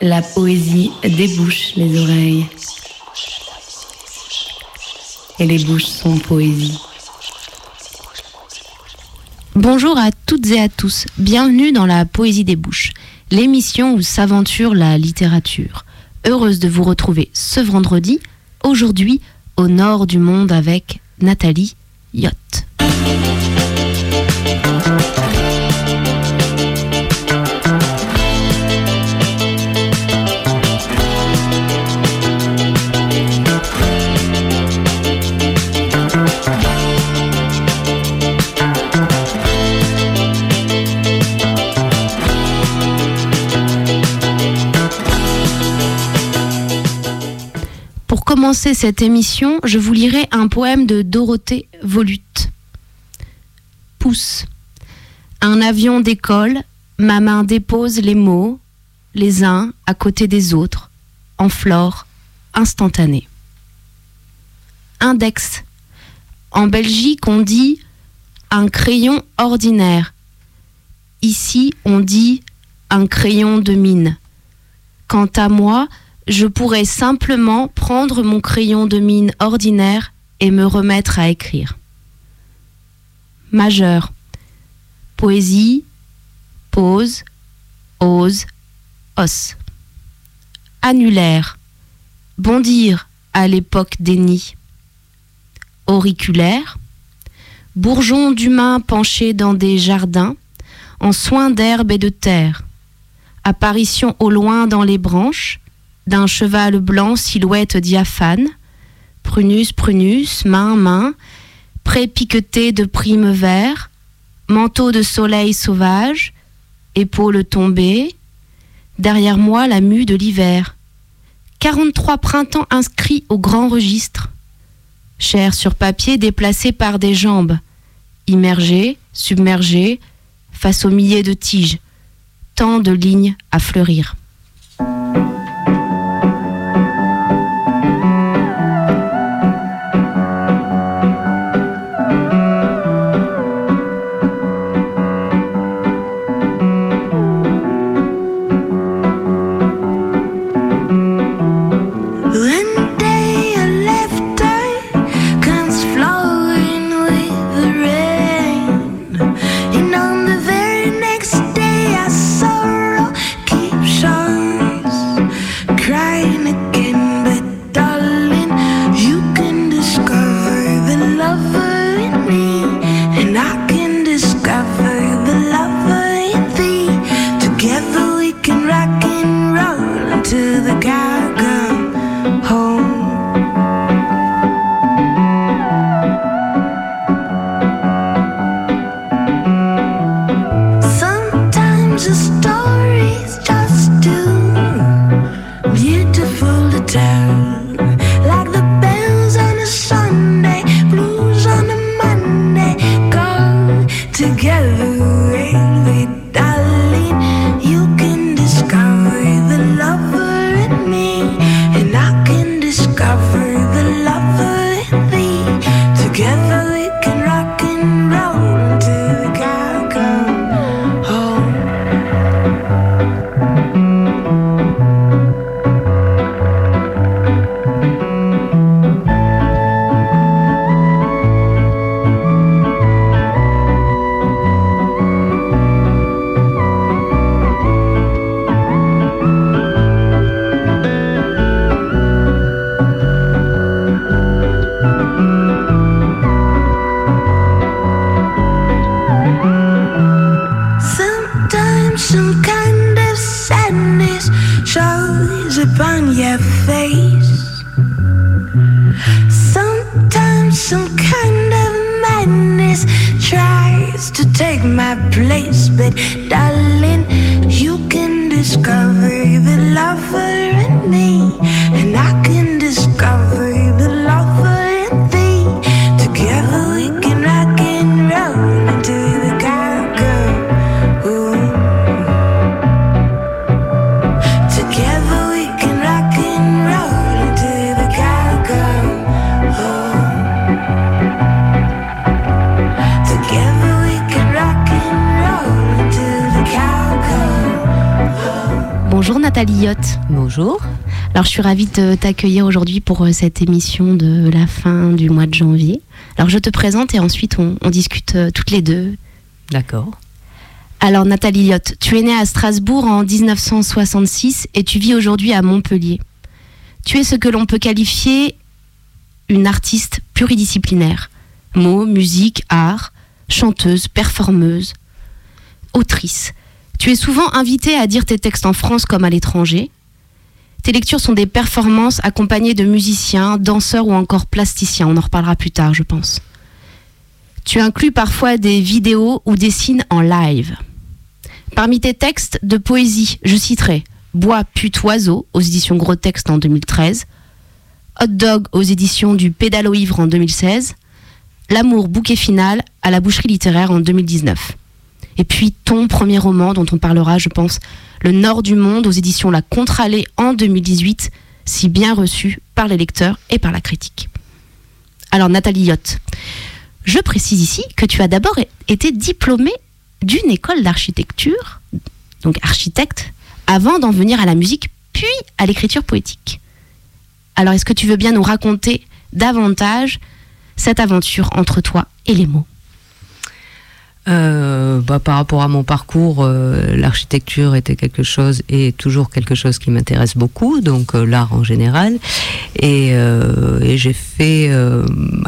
La poésie débouche les oreilles. Et les bouches sont poésie. Bonjour à toutes et à tous. Bienvenue dans la Poésie des bouches, l'émission où s'aventure la littérature. Heureuse de vous retrouver ce vendredi, aujourd'hui au nord du monde avec Nathalie Yacht. Commencer cette émission, je vous lirai un poème de Dorothée Volute. Pousse. Un avion décolle, ma main dépose les mots, les uns à côté des autres, en flore instantanée. Index. En Belgique, on dit un crayon ordinaire. Ici, on dit un crayon de mine. Quant à moi, je pourrais simplement prendre mon crayon de mine ordinaire et me remettre à écrire. Majeur. Poésie, pause, ose, os. Annulaire. Bondir à l'époque des nids. Auriculaire. Bourgeon d'humains penchés dans des jardins, en soins d'herbe et de terre. Apparition au loin dans les branches, d'un cheval blanc silhouette diaphane, prunus, prunus, main, main, prépiqueté de primes vert, manteau de soleil sauvage, épaules tombées, derrière moi la mue de l'hiver. 43 printemps inscrits au grand registre, chair sur papier déplacée par des jambes, immergée, submergée, face aux milliers de tiges, tant de lignes à fleurir. Ravie de t'accueillir aujourd'hui pour euh, cette émission de la fin du mois de janvier. Alors je te présente et ensuite on, on discute euh, toutes les deux. D'accord. Alors Nathalie Yot, tu es née à Strasbourg en 1966 et tu vis aujourd'hui à Montpellier. Tu es ce que l'on peut qualifier une artiste pluridisciplinaire. Mots, musique, art, chanteuse, performeuse, autrice. Tu es souvent invitée à dire tes textes en France comme à l'étranger. Tes lectures sont des performances accompagnées de musiciens, danseurs ou encore plasticiens. On en reparlera plus tard, je pense. Tu inclus parfois des vidéos ou des signes en live. Parmi tes textes de poésie, je citerai Bois, pute, oiseau aux éditions Gros Texte en 2013, Hot Dog aux éditions du Pédalo Ivre en 2016, L'amour bouquet final à la boucherie littéraire en 2019. Et puis ton premier roman dont on parlera, je pense, Le Nord du Monde aux éditions La Contralée en 2018, si bien reçu par les lecteurs et par la critique. Alors Nathalie Yot, je précise ici que tu as d'abord été diplômée d'une école d'architecture, donc architecte, avant d'en venir à la musique, puis à l'écriture poétique. Alors est-ce que tu veux bien nous raconter davantage cette aventure entre toi et les mots? Euh, bah, par rapport à mon parcours, euh, l'architecture était quelque chose et toujours quelque chose qui m'intéresse beaucoup, donc euh, l'art en général. Et, euh, et j'ai fait euh,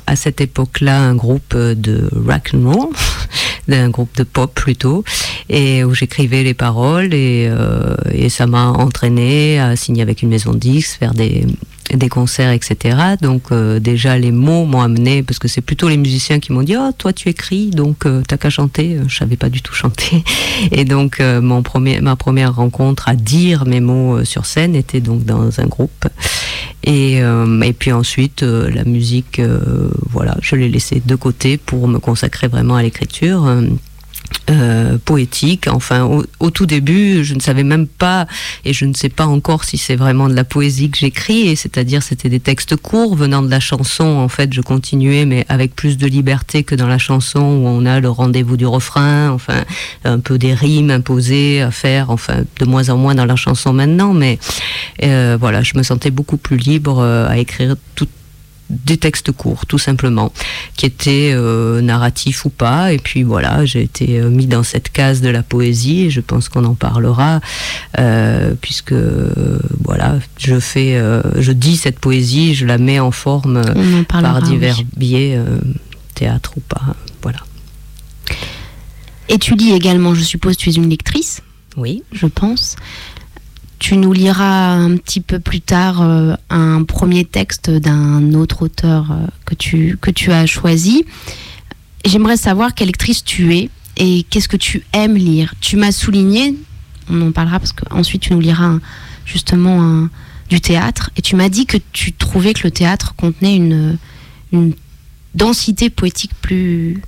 à cette époque-là un groupe de rock and roll, d'un groupe de pop plutôt, et où j'écrivais les paroles et, et ça m'a entraîné à signer avec une maison de disques, faire des des concerts, etc. Donc euh, déjà les mots m'ont amené parce que c'est plutôt les musiciens qui m'ont dit oh toi tu écris donc euh, t'as qu'à chanter. Je savais pas du tout chanter et donc euh, mon premier ma première rencontre à dire mes mots euh, sur scène était donc dans un groupe et euh, et puis ensuite euh, la musique euh, voilà je l'ai laissé de côté pour me consacrer vraiment à l'écriture. Euh, poétique. Enfin, au, tout début, je ne savais même pas, et je ne sais pas encore si c'est vraiment de la poésie que j'écris, et c'est-à-dire c'était des textes courts venant de la chanson. En fait, je continuais, mais avec plus de liberté que dans la chanson où on a le rendez-vous du refrain, enfin, un peu des rimes imposées à faire, enfin, de moins en moins dans la chanson maintenant, mais euh, voilà, je me sentais beaucoup plus libre euh, à écrire tout des textes courts, tout simplement, qui étaient euh, narratifs ou pas. Et puis voilà, j'ai été euh, mis dans cette case de la poésie. Et je pense qu'on en parlera, euh, puisque euh, voilà, je fais, je dis cette poésie, je la mets en forme On en parlera. par divers oui. biais, théâtre ou pas. Voilà. Et tu lis également, je suppose, tu es une lectrice, Oui. je pense. Tu nous liras un petit peu plus tard euh, un premier texte d'un autre auteur euh, que, tu, que tu as choisi. J'aimerais savoir quelle lectrice tu es et qu'est-ce que tu aimes lire. Tu m'as souligné, on en parlera parce qu'ensuite tu nous liras justement du théâtre, et tu m'as dit que tu trouvais que le théâtre contenait une, une densité poétique plus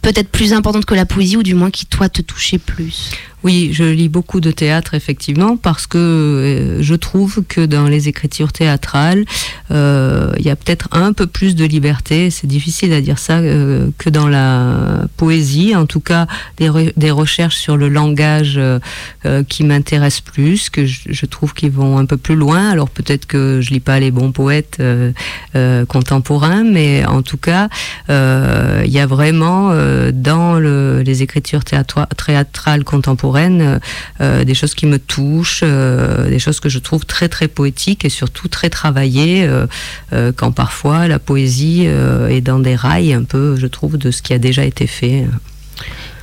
peut-être plus importante que la poésie ou du moins qui toi te touchait plus. Oui, je lis beaucoup de théâtre effectivement parce que euh, je trouve que dans les écritures théâtrales, euh, il y a peut-être un peu plus de liberté. C'est difficile à dire ça euh, que dans la poésie. En tout cas, des, re- des recherches sur le langage qui m'intéressent plus, que je, trouve qu'ils vont un peu plus loin. Alors peut-être que je lis pas les bons poètes contemporains, mais en tout cas, il y a vraiment dans le- les écritures théâtra- théâtrales contemporaines euh, euh, des choses qui me touchent, euh, des choses que je trouve très très poétiques et surtout très travaillées, quand parfois la poésie est dans des rails un peu, je trouve, de ce qui a déjà été fait.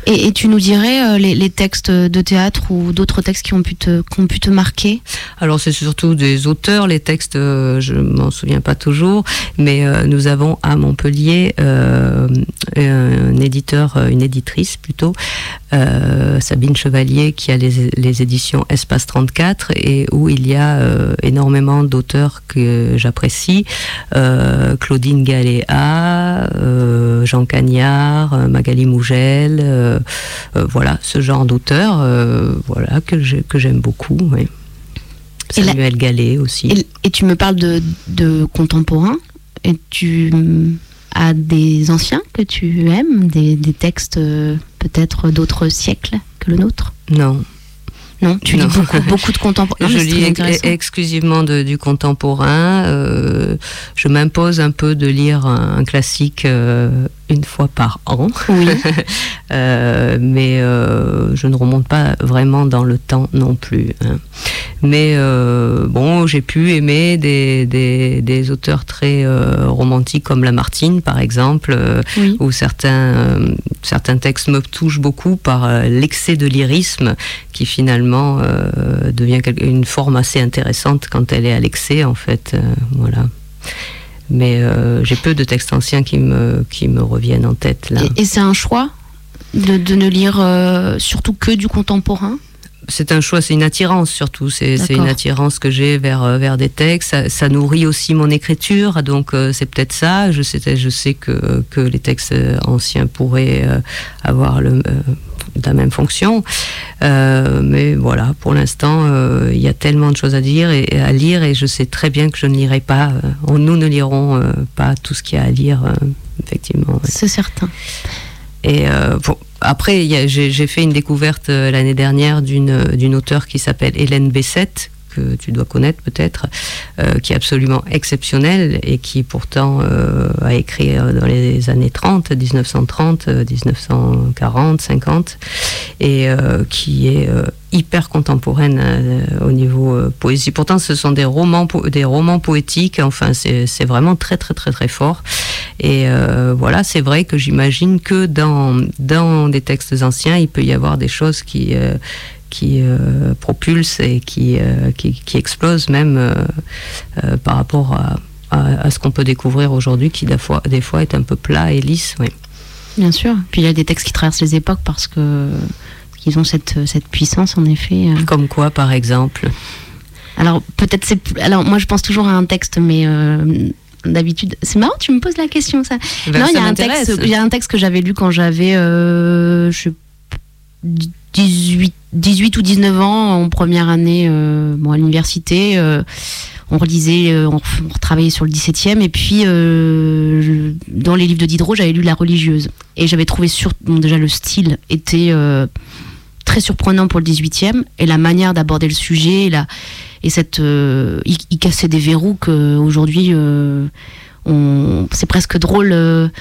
Et, tu nous dirais euh, les, textes de théâtre ou d'autres textes qui ont pu te, qui ont marquer? Alors c'est surtout des auteurs, les textes, euh, je m'en souviens pas toujours, mais euh, nous avons à Montpellier un éditeur, une éditrice plutôt, Sabine Chevalier, qui a les, les éditions Espace 34 et où il y a énormément d'auteurs que j'apprécie, Claudine Galéa, Jean Cagnard, Magali Mougel, voilà ce genre d'auteurs, euh, voilà que j'ai- que j'aime beaucoup. oui. Et la- Samuel Gallet aussi. et, et tu me parles de, de contemporains et tu mm, as des anciens que tu aimes, des, des textes euh, peut-être d'autres siècles que le nôtre? Non. Non, tu Non. lis beaucoup, beaucoup de contemporains. je mais c'est lis ex- exclusivement de- du contemporain. euh, je m'impose un peu de lire un, un classique euh, une fois par an. Oui. Euh, mais euh, je ne remonte pas vraiment dans le temps non plus. hein. Mais euh, bon, j'ai pu aimer des, des, des auteurs très romantiques comme Lamartine, par exemple, Oui. où certains, certains textes me touchent beaucoup par l'excès de lyrisme qui finalement devient une forme assez intéressante quand elle est à l'excès, en fait. voilà. Mais euh, j'ai peu de textes anciens qui me, qui me reviennent en tête là. Et, c'est un choix de, de ne lire euh, surtout que du contemporain? C'est un choix, c'est une attirance surtout. C'est une attirance que j'ai vers, euh, vers des textes. Ça, ça nourrit aussi mon écriture, donc euh, c'est peut-être ça. Je sais, je sais que, que les textes anciens pourraient euh, avoir le, euh, la même fonction. Mais voilà, pour l'instant, il y a tellement de choses à dire et à lire, et je sais très bien que je ne lirai pas. nous ne lirons pas tout ce qu'il y a à lire, effectivement. ouais. C'est certain. Et bon, après, j'ai fait une découverte euh, l'année dernière d'une d'une auteure qui s'appelle Hélène Bessette que tu dois connaître peut-être, euh, qui est absolument exceptionnelle et qui pourtant euh, a écrit euh, dans les années 30, 1930, euh, 1940, 50, et qui est hyper contemporaine au niveau poésie. Pourtant, ce sont des romans, des romans poétiques. Enfin, c'est vraiment très, très, très, très fort. Et voilà, c'est vrai que j'imagine que dans, des textes anciens, il peut y avoir des choses qui, qui euh, propulsent et qui, euh, qui, qui explosent même euh, par rapport à, à, à ce qu'on peut découvrir aujourd'hui, qui des fois, des fois est un peu plat et lisse. Oui. Bien sûr. Puis il y a des textes qui traversent les époques parce que qu'ils ont cette, cette puissance en effet. Comme quoi, par exemple Alors peut-être c'est alors moi je pense toujours à un texte mais euh, d'habitude c'est marrant tu me poses la question ça. Ben, non il y a un texte il y a un texte que j'avais lu quand j'avais euh, je 18 18 ou 19 ans en première année euh, à l'université euh, on relisait, euh, on, on retravaillait sur le 17e, et puis dans les livres de Diderot, j'avais lu La religieuse. Et j'avais trouvé sur, déjà le style était très surprenant pour le 18e, et la manière d'aborder le sujet, et, cette, il, il cassait des verrous qu'aujourd'hui, c'est presque drôle.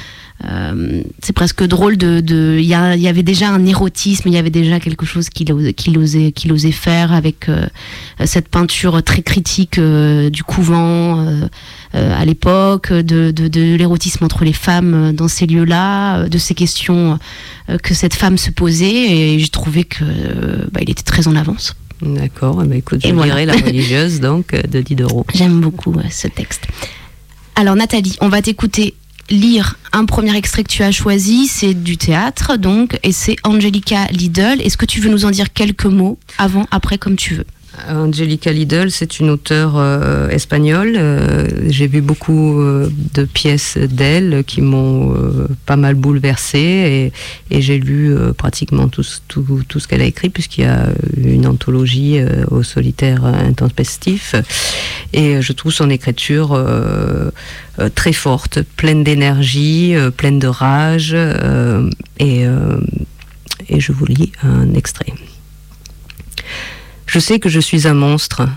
Euh, c'est presque drôle de, il y, avait déjà un érotisme, il y avait déjà quelque chose qu'il osait, faire avec euh, cette peinture très critique euh, du couvent à l'époque, de, de, de l'érotisme entre les femmes dans ces lieux-là, de ces questions que cette femme se posait, et j'ai trouvé que bah, il était très en avance. D'accord, ben, écoute, je Et voilà. La religieuse donc de Diderot. J'aime beaucoup ce texte. Alors Nathalie, on va t'écouter lire un premier extrait que tu as choisi, c'est du théâtre donc, et c'est Angelica Lidl. Est-ce que tu veux nous en dire quelques mots avant, après, comme tu veux? Angelica Lidl, c'est une auteure euh, espagnole. Euh, J'ai vu beaucoup euh, de pièces d'elle qui m'ont pas mal bouleversée et, j'ai lu pratiquement tout, ce- qu'elle a écrit puisqu'il y a une anthologie au solitaire intempestif et je trouve son écriture très forte, pleine d'énergie, pleine de rage et je vous lis un extrait. Je sais que je suis un monstre,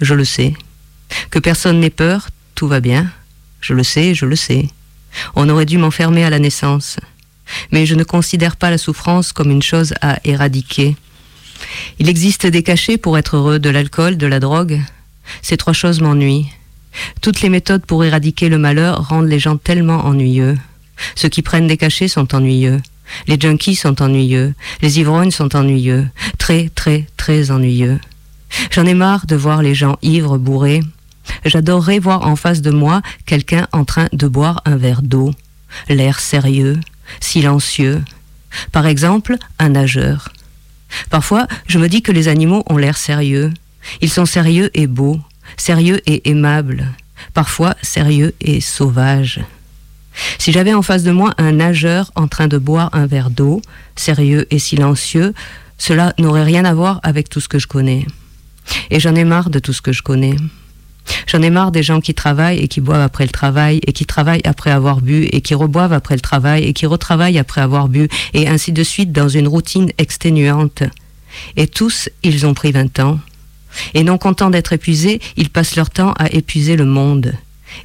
je le sais. Que personne n'ait peur, tout va bien. Je le sais, je le sais. On aurait dû m'enfermer à la naissance. Mais je ne considère pas la souffrance comme une chose à éradiquer. Il existe des cachets pour être heureux, de l'alcool, de la drogue. Ces trois choses m'ennuient. Toutes les méthodes pour éradiquer le malheur rendent les gens tellement ennuyeux. Ceux qui prennent des cachets sont ennuyeux. Les junkies sont ennuyeux. Les ivrognes sont ennuyeux. Très, très, très ennuyeux. J'en ai marre de voir les gens ivres, bourrés. J'adorerais voir en face de moi quelqu'un en train de boire un verre d'eau. L'air sérieux, silencieux. Par exemple, un nageur. Parfois, je me dis que les animaux ont l'air sérieux. Ils sont sérieux et beaux, sérieux et aimables, parfois sérieux et sauvages. Si j'avais en face de moi un nageur en train de boire un verre d'eau, sérieux et silencieux, cela n'aurait rien à voir avec tout ce que je connais. Et j'en ai marre de tout ce que je connais. J'en ai marre des gens qui travaillent et qui boivent après le travail, et qui travaillent après avoir bu, et qui reboivent après le travail, et qui retravaillent après avoir bu, et ainsi de suite dans une routine exténuante. Et tous, ils ont pris 20 ans. Et non contents d'être épuisés, ils passent leur temps à épuiser le monde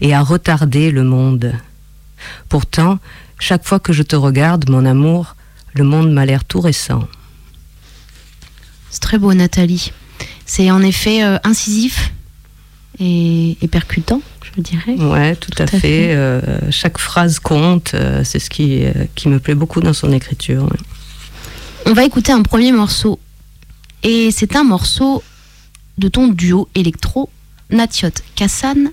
et à retarder le monde. Pourtant, chaque fois que je te regarde, mon amour, le monde m'a l'air tout récent. C'est très beau, Nathalie. C'est en effet euh, incisif et, et percutant, je dirais. Ouais, tout, à, à fait. fait. Euh, chaque phrase compte. euh, c'est ce qui, qui me plaît beaucoup dans son écriture. ouais. On va écouter un premier morceau. Et c'est un morceau de ton duo électro, Natiot Kassan.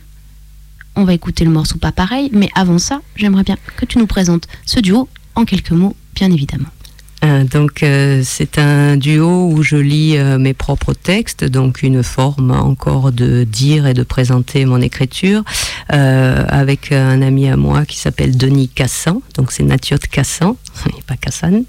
On va écouter le morceau pas pareil, mais avant ça, j'aimerais bien que tu nous présentes ce duo en quelques mots, bien évidemment. Euh, donc euh, c'est un duo où je lis euh, mes propres textes, donc une forme encore de dire et de présenter mon écriture avec un ami à moi qui s'appelle Denis Cassan, donc c'est Natiot Cassan, et pas Cassan.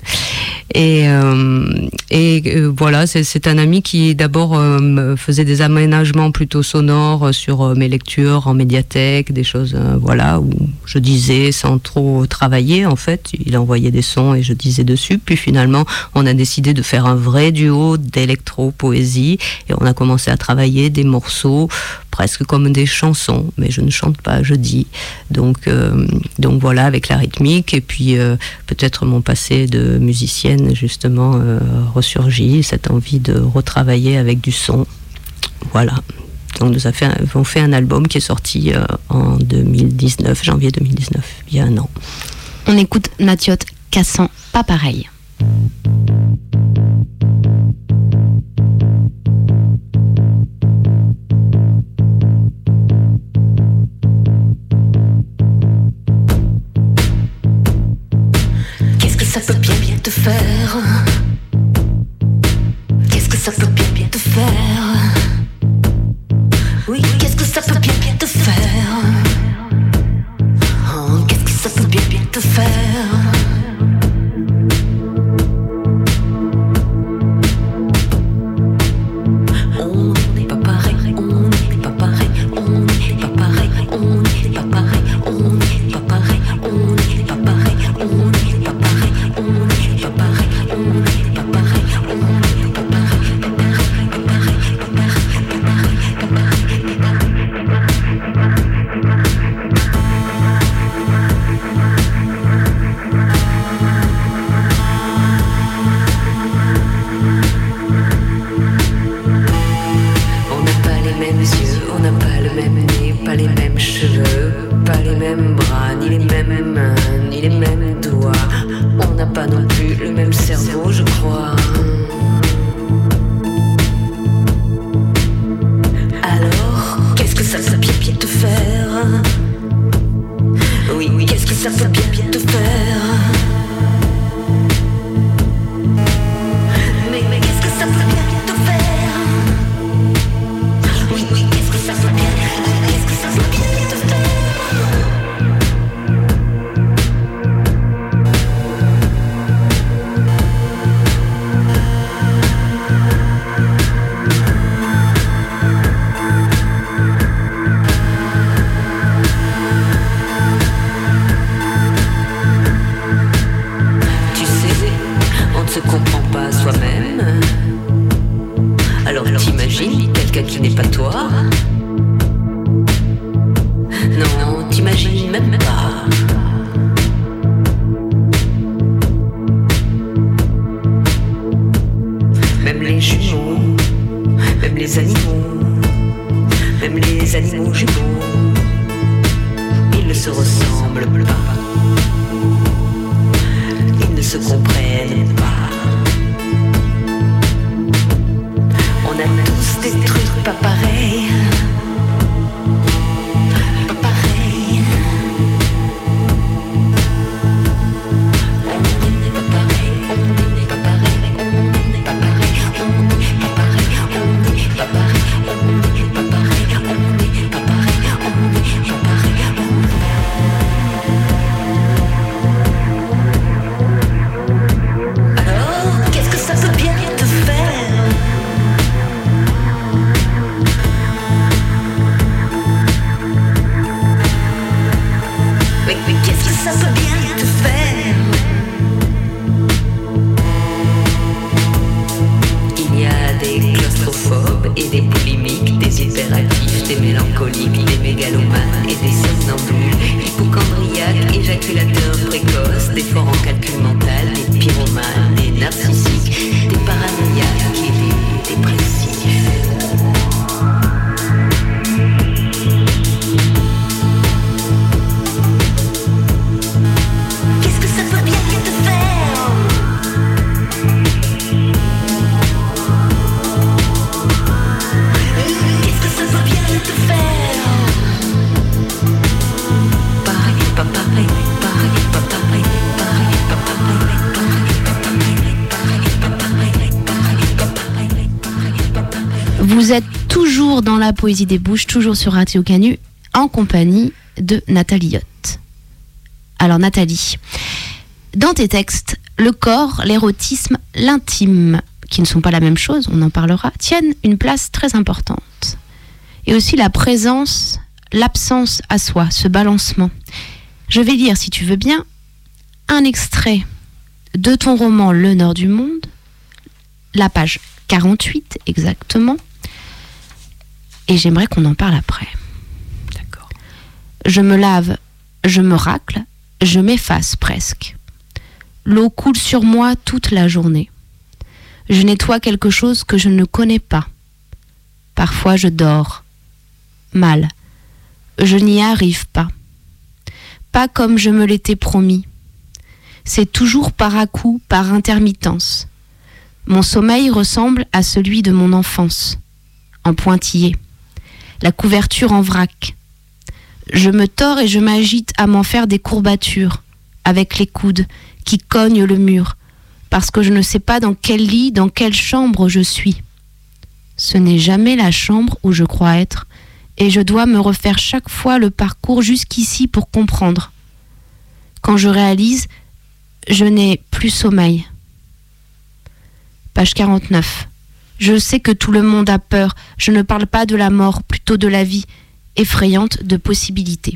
Et, euh, et euh, voilà, c'est- un ami qui d'abord euh, faisait des aménagements plutôt sonores sur mes lectures en médiathèque, des choses voilà où je disais sans trop travailler en fait. Il envoyait des sons et je disais dessus. Puis finalement, on a décidé de faire un vrai duo d'électro-poésie et on a commencé à travailler des morceaux presque comme des chansons, mais je ne chante pas, je dis. Donc, euh, donc voilà, avec la rythmique et puis euh, peut-être mon passé de musicienne justement euh, ressurgit, cette envie de retravailler avec du son. Voilà. Donc nous avons fait, un, album qui est sorti euh, en 2019, janvier 2019, il y a un an. On écoute Natiot Kassan, pas pareil. Faire poésie des bouches, toujours sur Radio Canu, en compagnie de Nathalie Yott. Alors Nathalie, dans tes textes, le corps, l'érotisme, l'intime, qui ne sont pas la même chose, on en parlera, tiennent une place très importante. Et aussi la présence, l'absence à soi, ce balancement. Je vais lire, si tu veux bien, un extrait de ton roman Le Nord du Monde, la page 48 exactement, et j'aimerais qu'on en parle après. D'accord. Je me lave, je me racle, je m'efface presque. L'eau coule sur moi toute la journée. Je nettoie quelque chose que je ne connais pas. Parfois je dors. Mal. Je n'y arrive pas. Pas comme je me l'étais promis. C'est toujours par à coup, par intermittence. Mon sommeil ressemble à celui de mon enfance, en pointillé. La couverture en vrac. Je me tords et je m'agite à m'en faire des courbatures, avec les coudes qui cognent le mur, parce que je ne sais pas dans quel lit, dans quelle chambre je suis. Ce n'est jamais la chambre où je crois être, et je dois me refaire chaque fois le parcours jusqu'ici pour comprendre. Quand je réalise, je n'ai plus sommeil. Page 49. Je sais que tout le monde a peur. Je ne parle pas de la mort, plutôt de la vie, effrayante de possibilités.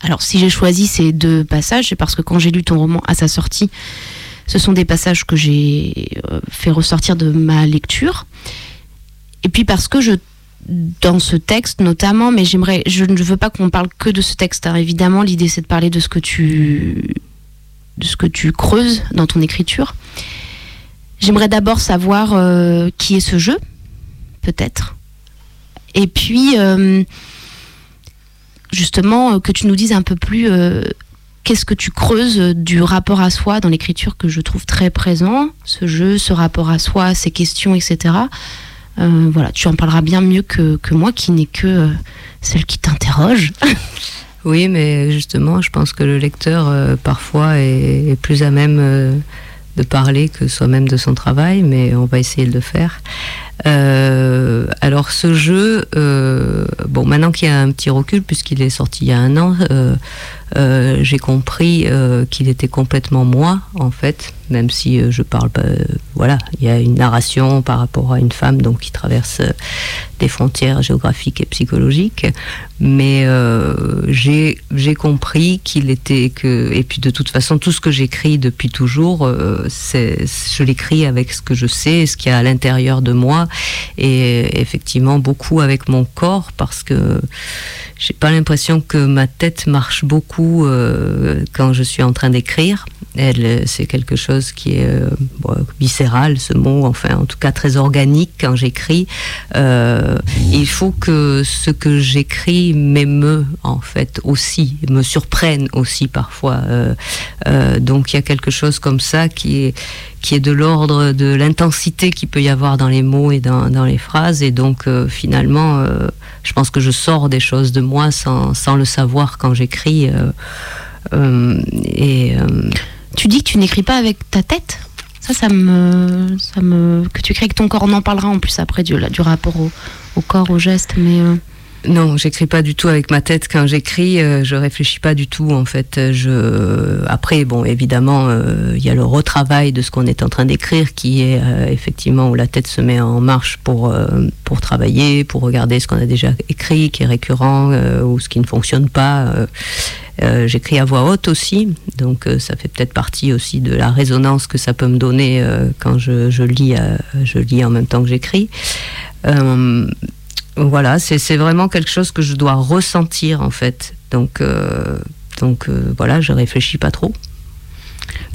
Alors si j'ai choisi ces deux passages, c'est parce que quand j'ai lu ton roman à sa sortie, ce sont des passages que j'ai euh, fait ressortir de ma lecture. Et puis parce que je dans ce texte notamment, mais j'aimerais, je ne veux pas qu'on parle que de ce texte. hein. Évidemment, l'idée c'est de parler de ce que tu, de ce que tu creuses dans ton écriture. J'aimerais d'abord savoir euh, qui est ce jeu, peut-être. Et puis, euh, justement, euh, que tu nous dises un peu plus qu'est-ce que tu creuses du rapport à soi dans l'écriture que je trouve très présent, ce jeu, ce rapport à soi, ces questions, etc. Voilà, tu en parleras bien mieux que, que moi qui n'ai que celle qui t'interroge. Oui, mais justement, je pense que le lecteur, parfois, est, plus à même de parler que soi-même de son travail, mais on va essayer de le faire. Euh, alors, ce jeu, euh, bon, maintenant qu'il y a un petit recul, puisqu'il est sorti il y a un an, euh, euh, j'ai compris euh, qu'il était complètement moi, en fait, même si euh, je parle euh, voilà, il y a une narration par rapport à une femme donc qui traverse des frontières géographiques et psychologiques, mais j'ai compris qu'il était que et puis de toute façon tout ce que j'écris depuis toujours, je l'écris avec ce que je sais, ce qu'il y a à l'intérieur de moi et effectivement beaucoup avec mon corps parce que j'ai pas l'impression que ma tête marche beaucoup euh, quand je suis en train d'écrire. Euh, c'est quelque chose qui est euh, bon, viscéral, ce mot, enfin, en tout cas très organique quand j'écris. Il faut que ce que j'écris m'émeut, en fait, aussi, me surprenne aussi parfois. Donc il y a quelque chose comme ça qui est qui est de l'ordre de l'intensité qu'il peut y avoir dans les mots et dans, les phrases. Et donc, finalement, je pense que je sors des choses de moi sans, sans le savoir quand j'écris. euh, euh, et euh, tu dis que tu n'écris pas avec ta tête? Ça, ça me, ça me, que tu écris avec ton corps. On en parlera en plus après du, rapport au, corps, au geste, mais Non, j'écris pas du tout avec ma tête. Quand j'écris, euh, je réfléchis pas du tout. En fait, après, bon, évidemment, euh, il y a le retravail de ce qu'on est en train d'écrire, qui est euh, effectivement où la tête se met en marche pour pour travailler, pour regarder ce qu'on a déjà écrit, qui est récurrent ou ce qui ne fonctionne pas. J'écris à voix haute aussi, donc ça fait peut-être partie aussi de la résonance que ça peut me donner quand je, je lis, je lis en même temps que j'écris. Voilà, c'est vraiment quelque chose que je dois ressentir en fait. Donc, euh, donc euh, voilà, je réfléchis pas trop.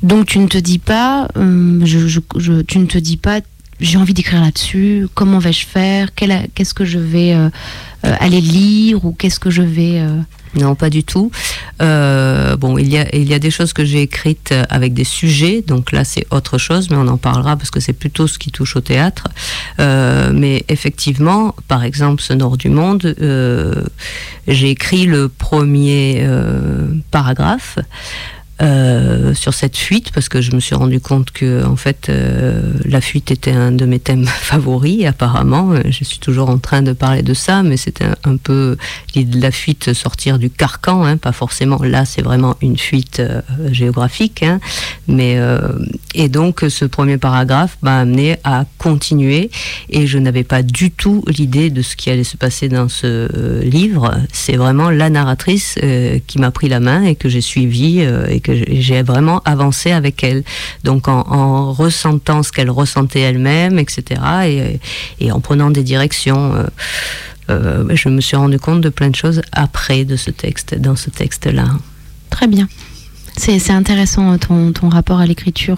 Donc tu ne te dis pas, euh, je- tu ne te dis pas, j'ai envie d'écrire là-dessus, comment vais-je faire, qu'est-ce que je vais euh, euh, aller lire ou qu'est-ce que je vais... euh, Non, pas du tout. Bon, il y, a, il y a des choses que j'ai écrites avec des sujets, donc là c'est autre chose, mais on en parlera parce que c'est plutôt ce qui touche au théâtre. Mais effectivement, par exemple, ce Nord du Monde, j'ai écrit le premier paragraphe. Euh, sur cette fuite parce que je me suis rendu compte que en fait euh, la fuite était un de mes thèmes favoris apparemment. Je suis toujours en train de parler de ça mais c'était un, un peu la fuite sortir du carcan hein, pas forcément là c'est vraiment une fuite euh, géographique hein, mais et donc ce premier paragraphe m'a amené à continuer et je n'avais pas du tout l'idée de ce qui allait se passer dans ce livre. C'est vraiment la narratrice qui m'a pris la main et que j'ai suivi et que j'ai- vraiment avancé avec elle donc en, en ressentant ce qu'elle ressentait elle-même etc et, en prenant des directions euh, euh, je me suis rendu compte de plein de choses après de ce texte dans ce texte là Très bien. C'est intéressant euh, ton, ton rapport à l'écriture.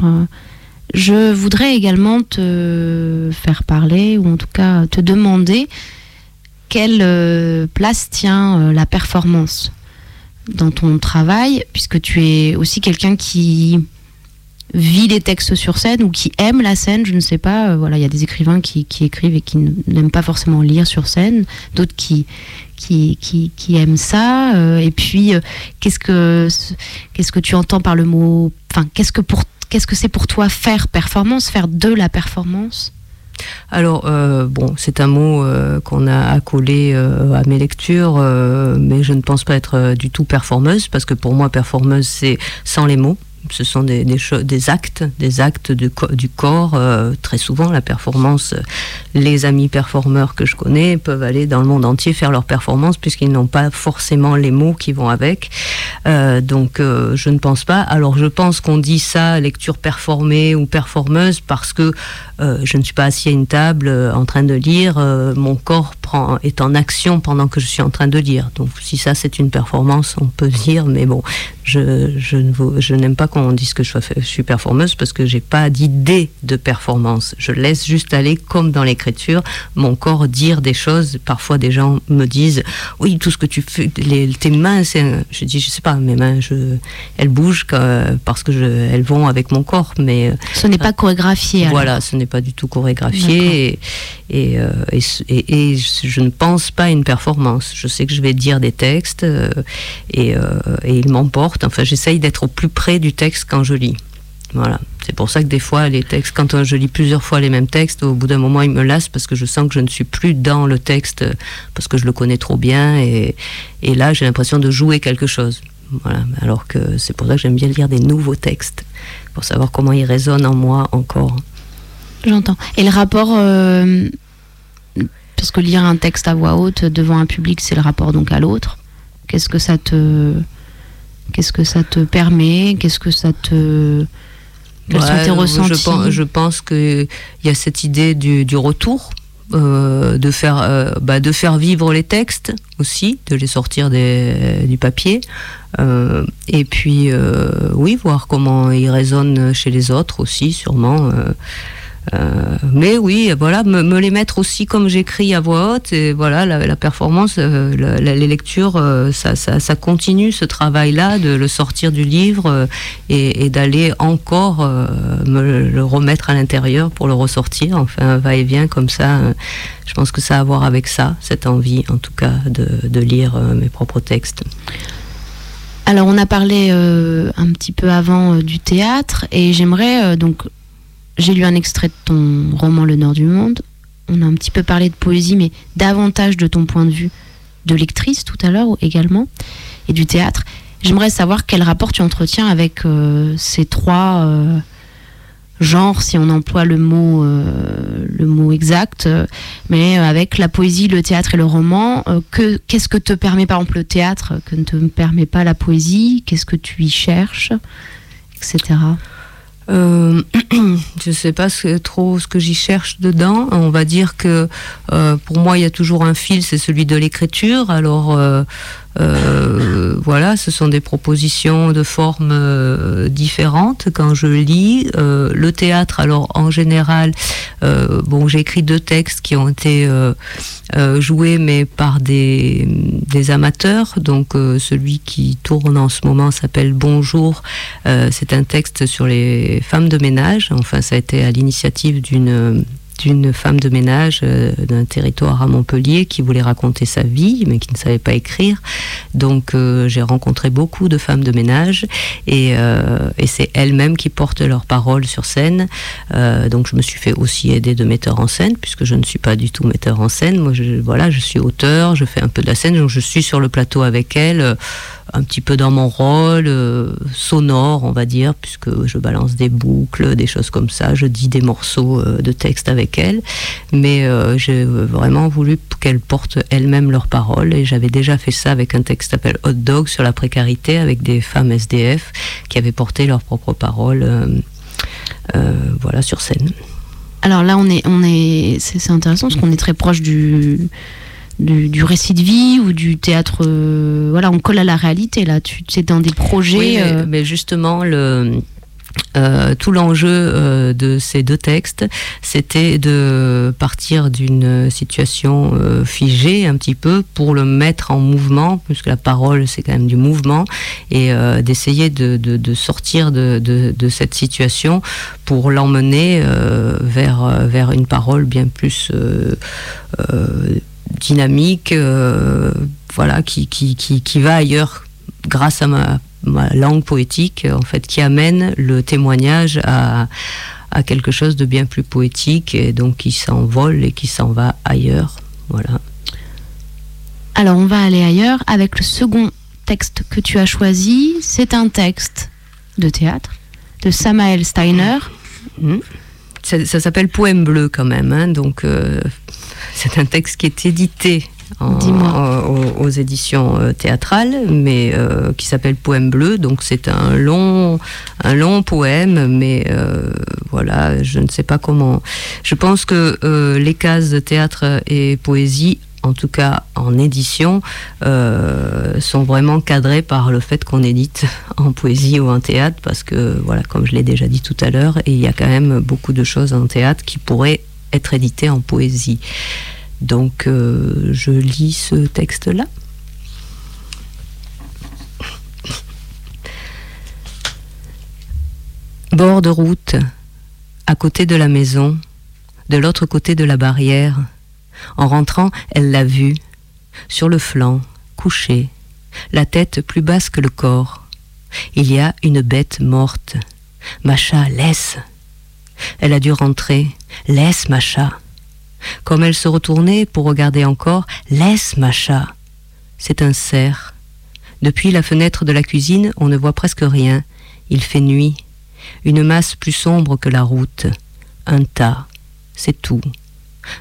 Je voudrais également te faire parler, ou en tout cas te demander quelle place tient la performance? Dans ton travail, puisque tu es aussi quelqu'un qui vit les textes sur scène ou qui aime la scène, je ne sais pas. euh, voilà, il y a des écrivains qui, écrivent et qui n'aiment pas forcément lire sur scène, d'autres qui, qui, qui, aiment ça. euh, et puis, euh, qu'est-ce que qu'est-ce que tu entends par le mot Enfin, qu'est-ce que c'est pour toi faire performance, faire de la performance? Alors, euh, bon, c'est un mot euh, qu'on a accolé euh, à mes lectures, mais je ne pense pas être du tout performeuse, parce que pour moi, performeuse, c'est sans les mots. Ce sont des, des, actes, des actes du corps. euh, très souvent, la performance, euh, les amis performeurs que je connais peuvent aller dans le monde entier faire leur performance, puisqu'ils n'ont pas forcément les mots qui vont avec. Euh, donc, je ne pense pas. Alors, je pense qu'on dit ça, lecture performée ou performeuse, parce que je ne suis pas assis à une table en train de lire, mon corps prend, est en action pendant que je suis en train de lire. Donc si ça c'est une performance, on peut dire, mais bon, je, je n'aime pas qu'on dise que je, sois, je suis performeuse parce que j'ai pas d'idée de performance. Je laisse juste aller comme dans l'écriture, mon corps dire des choses. Parfois des gens me disent, oui, tout ce que tu fais, les, tes mains, c'est, je dis, je sais pas, mes mains, je, elles bougent parce que je, elles vont avec mon corps, mais euh, Ce n'est pas chorégraphié. alors. voilà, ce n'est pas du tout chorégraphié et, et, euh, et ce- et- et je ne pense pas à une performance. Je sais que je vais dire des textes euh, et, euh, et ils m'emportent. Enfin, j'essaye d'être au plus près du quand je lis. Voilà. C'est pour ça que des fois, les textes, quand je lis plusieurs fois les mêmes textes, au bout d'un moment, ils me lassent parce que je sens que je ne suis plus dans le texte parce que je le connais trop bien et, et là, j'ai l'impression de jouer quelque chose. Voilà. Alors que c'est pour ça que j'aime bien lire des nouveaux textes pour savoir comment ils résonnent en moi encore. J'entends. Et le rapport, euh, parce que lire un texte à voix haute devant un public, c'est le rapport donc à l'autre. Qu'est-ce que ça te, qu'est-ce que ça te permet? Qu'est-ce que ça te, quels sont Ouais, tes je ressentis? pense, je pense qu'il y a cette idée du, du retour, euh, de, faire, euh, bah, de faire vivre les textes aussi, de les sortir des- du papier. Euh, et puis, oui, voir comment ils résonnent chez les autres aussi, sûrement. Euh, mais oui, voilà, me, les mettre aussi comme j'écris à voix haute. Et voilà, la, performance, euh, les lectures, euh, ça, continue ce travail-là de le sortir du livre et, d'aller encore me le remettre à l'intérieur pour le ressortir. Enfin, va-et-vient comme ça. je pense que ça a à voir avec ça, cette envie, en tout cas, de, lire mes propres textes. Alors, on a parlé un petit peu avant du théâtre, et j'aimerais donc, j'ai lu un extrait de ton roman Le Nord du Monde. On a un petit peu parlé de poésie, mais davantage de ton point de vue de lectrice tout à l'heure également, et du théâtre. J'aimerais savoir quel rapport tu entretiens avec euh, ces trois euh, genres, si on emploie le mot, euh, le mot exact, mais avec la poésie, le théâtre et le roman. que, qu'est-ce que te permet par exemple le théâtre que ne te permet pas la poésie Qu'est-ce que tu y cherches Etc. Euh, je ne sais pas trop ce que j'y cherche dedans. On va dire que euh, pour moi, il y a toujours un fil, c'est celui de l'écriture. Alors euh, euh, voilà, ce sont des propositions de formes euh, différentes quand je lis. Euh, le théâtre, alors en général, bon, j'ai écrit deux textes qui ont été joués, mais par des, des amateurs. Donc celui qui tourne en ce moment s'appelle Bonjour. C'est un texte sur les femmes de ménage. Enfin, ça a été à l'initiative d'une d'une femme de ménage euh, d'un territoire à Montpellier qui voulait raconter sa vie mais qui ne savait pas écrire. Donc euh, j'ai rencontré beaucoup de femmes de ménage et, euh, et c'est elles-mêmes qui portent leurs paroles sur scène. Donc je me suis fait aussi aider de metteurs en scène puisque je ne suis pas du tout metteur en scène. Moi je, voilà, je suis auteur, je fais un peu de la scène, donc je suis sur le plateau avec elles. Un petit peu dans mon rôle euh, sonore, on va dire, puisque je balance des boucles, des choses comme ça, je dis des morceaux euh, de texte avec elles, mais euh, j'ai vraiment voulu qu'elles portent elles-mêmes leurs paroles, et j'avais déjà fait ça avec un texte s'appelle Hot Dog sur la précarité, avec des femmes SDF qui avaient porté leurs propres paroles, voilà, sur scène. Alors là, on est, on est, c'est intéressant parce qu'on est très proche du, du, du récit de vie ou du théâtre. euh, voilà, on colle à la réalité là. Tu c'est dans des projets. Oui, mais, euh, mais justement, le, euh, tout l'enjeu de ces deux textes, c'était de partir d'une situation figée un petit peu pour le mettre en mouvement, puisque la parole c'est quand même du mouvement, et d'essayer de, de- de sortir de, de- cette situation pour l'emmener vers, vers une parole bien plus dynamique, euh, voilà, qui, qui, qui, qui va ailleurs grâce à ma, ma langue poétique, en fait, qui amène le témoignage à, à quelque chose de bien plus poétique et donc qui s'envole et qui s'en va ailleurs. Voilà. Alors, on va aller ailleurs avec le second texte que tu as choisi. C'est un texte de théâtre de Samael Steiner. Ça, ça s'appelle Poème bleu quand même, hein, donc euh, c'est un texte qui est édité en- aux, aux éditions euh, théâtrales, mais euh, qui s'appelle Poème bleu. Donc c'est un long, un long poème, mais euh, voilà, je ne sais pas comment. Je pense que euh, les cases de théâtre et poésie, en tout cas en édition, euh, sont vraiment cadrées par le fait qu'on édite en poésie ou en théâtre, parce que voilà, comme je l'ai déjà dit tout à l'heure, il y a quand même beaucoup de choses en théâtre qui pourraient être éditées en poésie. Donc euh, je lis ce texte-là. Bord de route, à côté de la maison, de l'autre côté de la barrière. En rentrant, elle l'a vu, sur le flanc, couché, la tête plus basse que le corps. Il y a une bête morte. Macha, laisse. Elle a dû rentrer. Laisse, Macha. Comme elle se retournait pour regarder encore, laisse, Macha. C'est un cerf. Depuis la fenêtre de la cuisine, on ne voit presque rien. Il fait nuit. Une masse plus sombre que la route. Un tas. C'est tout.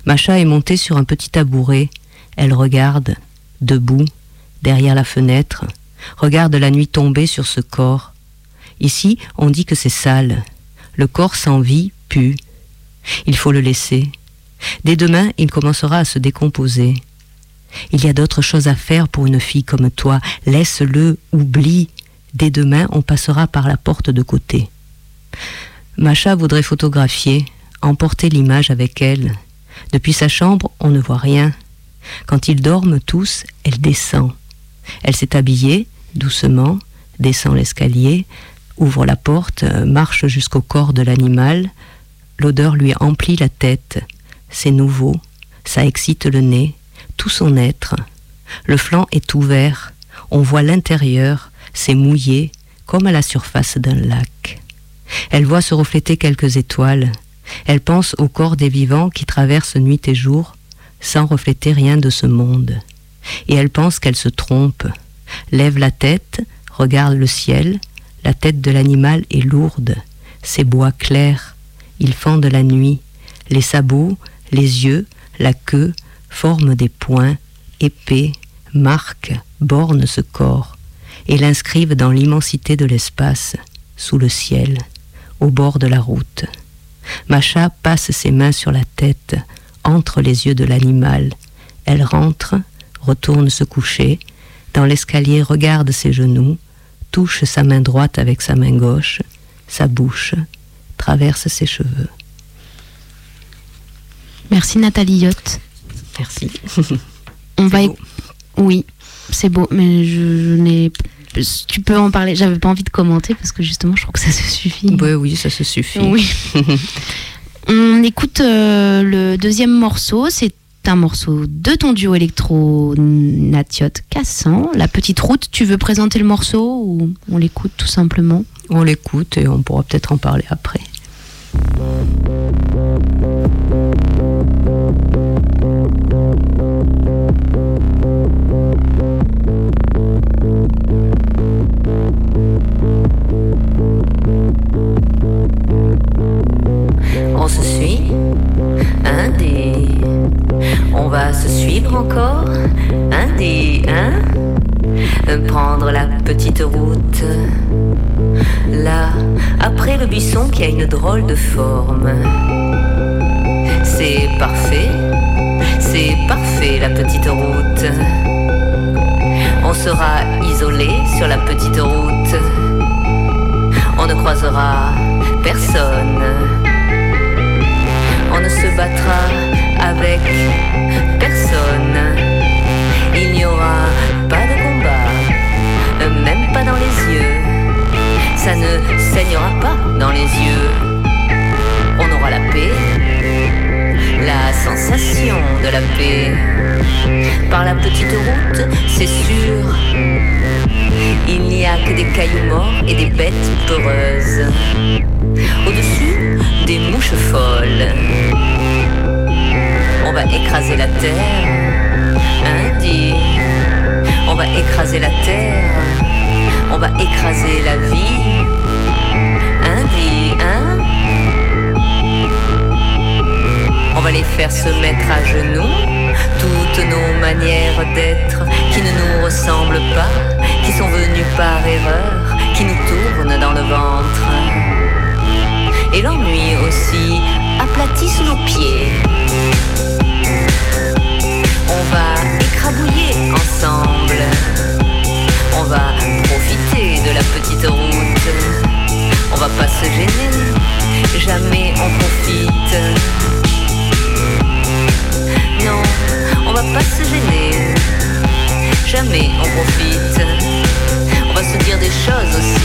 Macha est montée sur un petit tabouret. Elle regarde, debout, derrière la fenêtre, regarde la nuit tomber sur ce corps. Ici, on dit que c'est sale. Le corps sans vie pue. Il faut le laisser. Dès demain, il commencera à se décomposer. Il y a d'autres choses à faire pour une fille comme toi. Laisse-le, oublie. Dès demain, on passera par la porte de côté. Macha voudrait photographier, emporter l'image avec elle. Depuis sa chambre, on ne voit rien. Quand ils dorment tous, elle descend. Elle s'est habillée, doucement, descend l'escalier, ouvre la porte, euh, marche jusqu'au corps de l'animal. L'odeur lui emplit la tête. C'est nouveau, ça excite le nez, tout son être. Le flanc est ouvert, on voit l'intérieur, c'est mouillé, comme à la surface d'un lac. Elle voit se refléter quelques étoiles. Elle pense au corps des vivants qui traversent nuit et jour, sans refléter rien de ce monde. Et elle pense qu'elle se trompe. Lève la tête, regarde le ciel, la tête de l'animal est lourde, ses bois clairs, ils fendent la nuit, les sabots, les yeux, la queue forment des points, épais, marquent, bornent ce corps, et l'inscrivent dans l'immensité de l'espace, sous le ciel, au bord de la route. Macha passe ses mains sur la tête, entre les yeux de l'animal. Elle rentre, retourne se coucher, dans l'escalier regarde ses genoux, touche sa main droite avec sa main gauche, sa bouche, traverse ses cheveux. Merci Nathalie Yacht. Merci. On va. beau. Oui, c'est beau, mais je, je n'ai. Tu peux en parler. J'avais pas envie de commenter parce que justement, je trouve que ça se suffit. Oui, oui, ça se suffit. Oui. On écoute euh, le deuxième morceau. C'est un morceau de ton duo électro Natiot Cassan. La petite route. Tu veux présenter le morceau ou on l'écoute tout simplement? On l'écoute et on pourra peut-être en parler après. On se suit, un des. On va se suivre encore, un des, hein Prendre la petite route. Là, après le buisson qui a une drôle de forme. C'est parfait, c'est parfait la petite route. On sera isolé sur la petite route. On ne croisera personne. On ne se battra avec personne. Il n'y aura pas de combat, même pas dans les yeux. Ça ne saignera pas dans les yeux. On aura la paix, la sensation de la paix. Par la petite route, c'est sûr. Il n'y a que des cailloux morts et des bêtes peureuses. Au-dessus, des mouches folles. On va écraser la terre, hein, dit. On va écraser la terre, on va écraser la vie, hein, dit, hein. On va les faire se mettre à genoux, toutes nos manières d'être qui ne nous ressemblent pas, qui sont venues par erreur, qui nous tournent dans le ventre et l'ennui aussi aplatit sous nos pieds. Écrabouiller ensemble. On va profiter de la petite route. On va pas se gêner, jamais on profite. Non, on va pas se gêner, jamais on profite. On va se dire des choses aussi,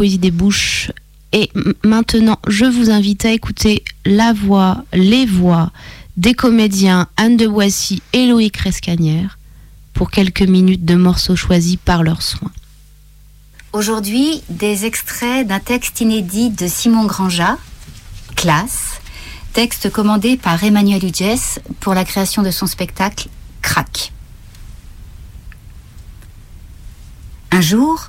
poésie des bouches et maintenant je vous invite à écouter la voix, les voix des comédiens Anne de Boissy et Loïc Rescanière pour quelques minutes de morceaux choisis par leurs soins. Aujourd'hui, des extraits d'un texte inédit de Simon Granja, Classe, texte commandé par Emmanuel Hugès pour la création de son spectacle Crac. Un jour,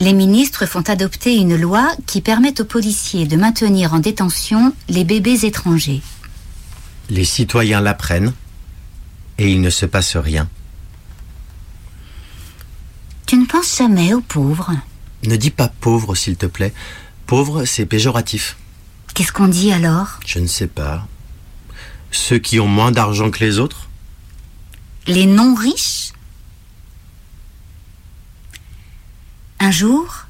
les ministres font adopter une loi qui permet aux policiers de maintenir en détention les bébés étrangers. Les citoyens l'apprennent et il ne se passe rien. Tu ne penses jamais aux pauvres? Ne dis pas pauvre, s'il te plaît. Pauvre, c'est péjoratif. Qu'est-ce qu'on dit alors? Je ne sais pas. Ceux qui ont moins d'argent que les autres? Les non Un jour,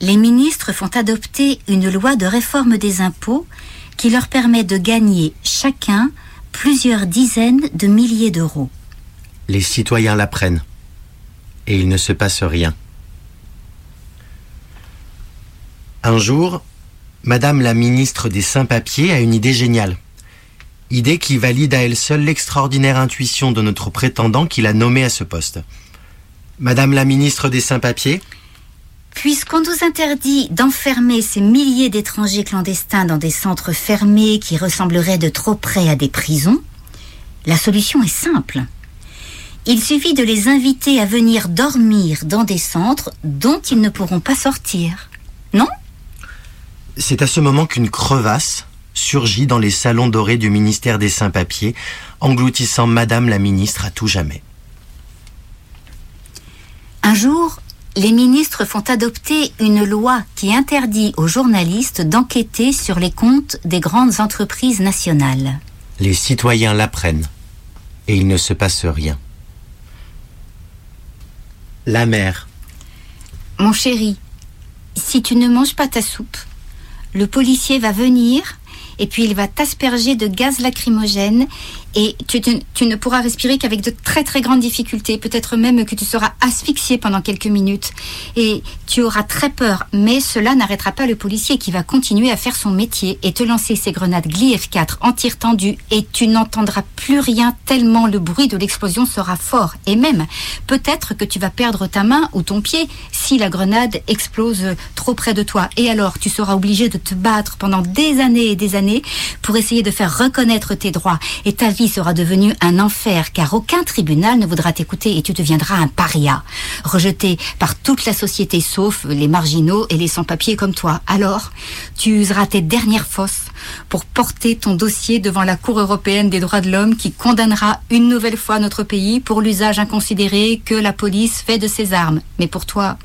les ministres font adopter une loi de réforme des impôts qui leur permet de gagner chacun plusieurs dizaines de milliers d'euros. Les citoyens l'apprennent et il ne se passe rien. Un jour, Madame la ministre des Saints-Papiers a une idée géniale. Idée qui valide à elle seule l'extraordinaire intuition de notre prétendant qui l'a nommé à ce poste. Madame la ministre des Saints-Papiers, Puisqu'on nous interdit d'enfermer ces milliers d'étrangers clandestins dans des centres fermés qui ressembleraient de trop près à des prisons, la solution est simple. Il suffit de les inviter à venir dormir dans des centres dont ils ne pourront pas sortir. Non? C'est à ce moment qu'une crevasse surgit dans les salons dorés du ministère des Saints-Papiers, engloutissant Madame la ministre à tout jamais. Un jour, les ministres font adopter une loi qui interdit aux journalistes d'enquêter sur les comptes des grandes entreprises nationales. Les citoyens l'apprennent et il ne se passe rien. La mère, Mon chéri, si tu ne manges pas ta soupe, le policier va venir et puis il va t'asperger de gaz lacrymogène et tu, tu- ne pourras respirer qu'avec de très très grandes difficultés, peut-être même que tu seras asphyxié pendant quelques minutes. Et tu auras très peur, mais cela n'arrêtera pas le policier qui va continuer à faire son métier et te lancer ses grenades Gli F4 en tir tendu. Et tu n'entendras plus rien tellement le bruit de l'explosion sera fort. Et même peut-être que tu vas perdre ta main ou ton pied si la grenade explose trop près de toi. Et alors tu seras obligé de te battre pendant des années et des années pour essayer de faire reconnaître tes droits et ta vie sera devenue un enfer car aucun tribunal ne voudra t'écouter et tu deviendras un paria, rejeté par toute la société sauf les marginaux et les sans-papiers comme toi. Alors, tu useras tes dernières fosses pour porter ton dossier devant la Cour européenne des droits de l'homme qui condamnera une nouvelle fois notre pays pour l'usage inconsidéré que la police fait de ses armes. Mais pour toi,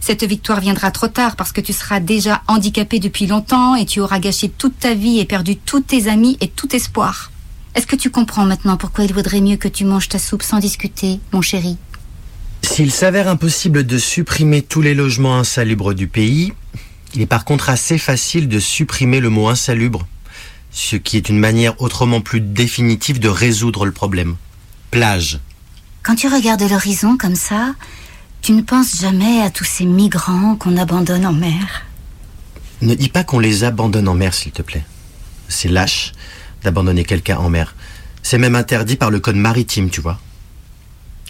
cette victoire viendra trop tard parce que tu seras déjà handicapé depuis longtemps et tu auras gâché toute ta vie et perdu tous tes amis et tout espoir. Est-ce que tu comprends maintenant pourquoi il vaudrait mieux que tu manges ta soupe sans discuter, mon chéri? S'il s'avère impossible de supprimer tous les logements insalubres du pays, il est par contre assez facile de supprimer le mot insalubre, ce qui est une manière autrement plus définitive de résoudre le problème. Plage. Quand tu regardes l'horizon comme ça, tu ne penses jamais à tous ces migrants qu'on abandonne en mer. Ne dis pas qu'on les abandonne en mer, s'il te plaît. C'est lâche d'abandonner quelqu'un en mer. C'est même interdit par le code maritime, tu vois.